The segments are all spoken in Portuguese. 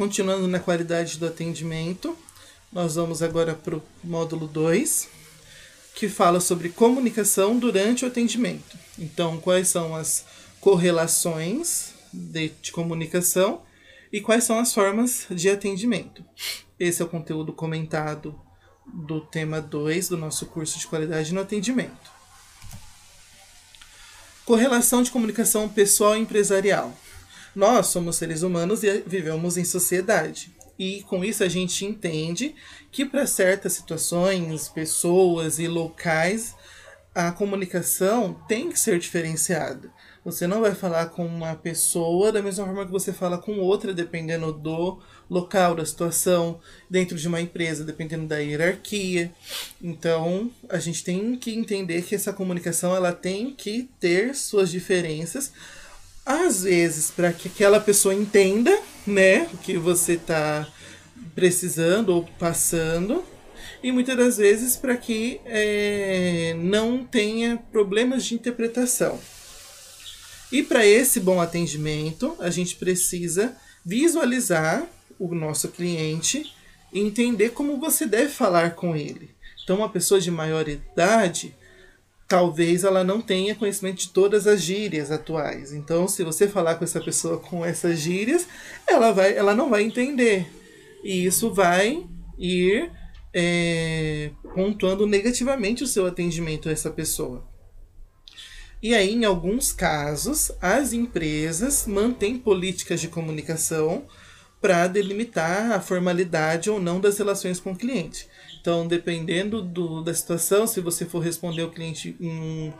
continuando na qualidade do atendimento, nós vamos agora para o módulo 2, que fala sobre comunicação durante o atendimento. Então, quais são as correlações de, de comunicação e quais são as formas de atendimento. Esse é o conteúdo comentado do tema 2 do nosso curso de qualidade no atendimento. Correlação de comunicação pessoal e empresarial. Nós somos seres humanos e vivemos em sociedade. E com isso a gente entende que para certas situações, pessoas e locais, a comunicação tem que ser diferenciada. Você não vai falar com uma pessoa da mesma forma que você fala com outra, dependendo do local, da situação, dentro de uma empresa, dependendo da hierarquia. Então, a gente tem que entender que essa comunicação ela tem que ter suas diferenças, às vezes para que aquela pessoa entenda, né, o que você está precisando ou passando, e muitas das vezes para que é, não tenha problemas de interpretação. E para esse bom atendimento, a gente precisa visualizar o nosso cliente e entender como você deve falar com ele. Então, uma pessoa de maior idade, talvez ela não tenha conhecimento de todas as gírias atuais. Então, se você falar com essa pessoa com essas gírias, ela, vai, ela não vai entender. E isso vai ir é, pontuando negativamente o seu atendimento a essa pessoa. E aí, em alguns casos, as empresas mantêm políticas de comunicação para delimitar a formalidade ou não das relações com o cliente. Então, dependendo do, da situação, se você for responder ao cliente em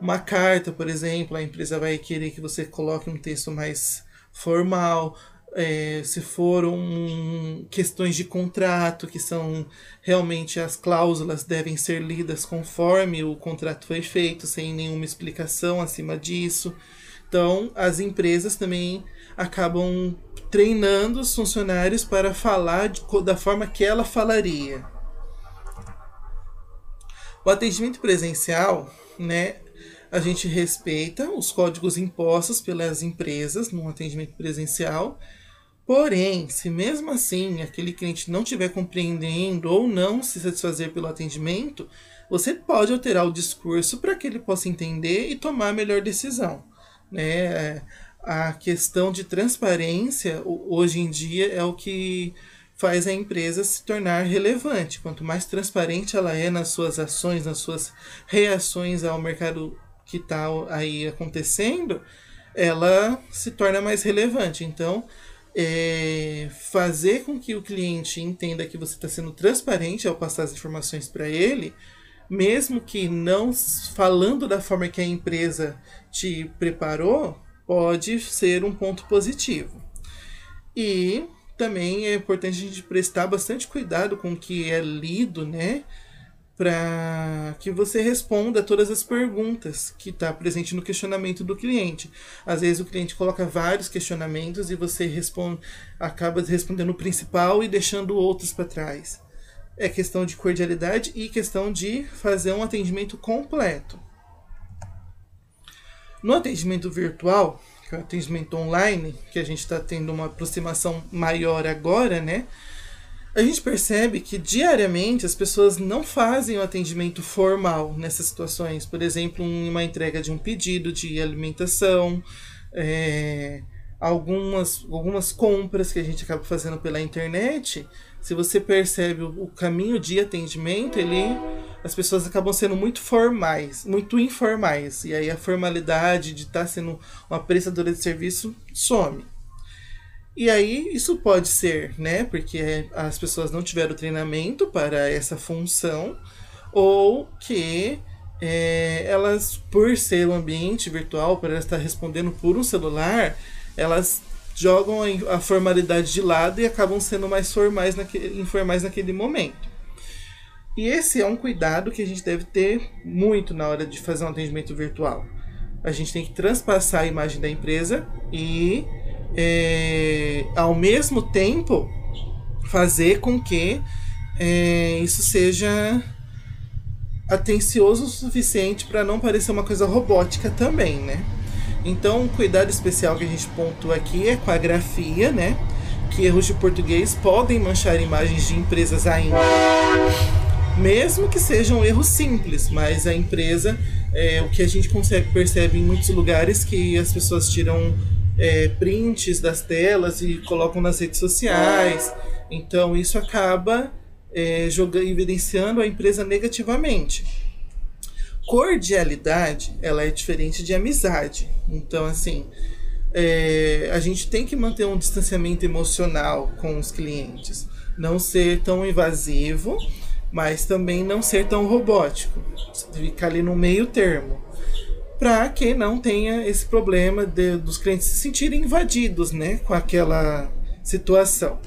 uma carta, por exemplo, a empresa vai querer que você coloque um texto mais formal é, se foram questões de contrato, que são realmente as cláusulas devem ser lidas conforme o contrato foi feito, sem nenhuma explicação acima disso. Então, as empresas também acabam treinando os funcionários para falar de, da forma que ela falaria. O atendimento presencial, né, a gente respeita os códigos impostos pelas empresas no atendimento presencial Porém, se mesmo assim aquele cliente não estiver compreendendo ou não se satisfazer pelo atendimento, você pode alterar o discurso para que ele possa entender e tomar a melhor decisão. Né? A questão de transparência hoje em dia é o que faz a empresa se tornar relevante. Quanto mais transparente ela é nas suas ações, nas suas reações ao mercado que está aí acontecendo, ela se torna mais relevante. Então, é, fazer com que o cliente entenda que você está sendo transparente ao passar as informações para ele, mesmo que não falando da forma que a empresa te preparou, pode ser um ponto positivo. E também é importante a gente prestar bastante cuidado com o que é lido, né? para que você responda todas as perguntas que está presente no questionamento do cliente. Às vezes o cliente coloca vários questionamentos e você responde, acaba respondendo o principal e deixando outros para trás. É questão de cordialidade e questão de fazer um atendimento completo. No atendimento virtual, que é o atendimento online, que a gente está tendo uma aproximação maior agora, né? a gente percebe que diariamente as pessoas não fazem o atendimento formal nessas situações. Por exemplo, uma entrega de um pedido de alimentação, é, algumas, algumas compras que a gente acaba fazendo pela internet. Se você percebe o, o caminho de atendimento, ele, as pessoas acabam sendo muito formais, muito informais. E aí a formalidade de estar tá sendo uma prestadora de serviço some. E aí isso pode ser, né, porque as pessoas não tiveram treinamento para essa função, ou que é, elas, por ser um ambiente virtual, por elas estar respondendo por um celular, elas jogam a formalidade de lado e acabam sendo mais formais naquele, informais naquele momento. E esse é um cuidado que a gente deve ter muito na hora de fazer um atendimento virtual. A gente tem que transpassar a imagem da empresa e é, ao mesmo tempo fazer com que é, isso seja atencioso o suficiente para não parecer uma coisa robótica também, né? Então, um cuidado especial que a gente pontua aqui é com a grafia, né? que erros de português podem manchar imagens de empresas ainda. Mesmo que sejam erros simples, mas a empresa, é, o que a gente consegue percebe em muitos lugares que as pessoas tiram é, prints das telas e colocam nas redes sociais. Então isso acaba é, jogando, evidenciando a empresa negativamente. Cordialidade, ela é diferente de amizade. Então, assim, é, a gente tem que manter um distanciamento emocional com os clientes. Não ser tão invasivo, mas também não ser tão robótico. Ficar ali no meio termo. Para que não tenha esse problema de, dos clientes se sentirem invadidos né, com aquela situação.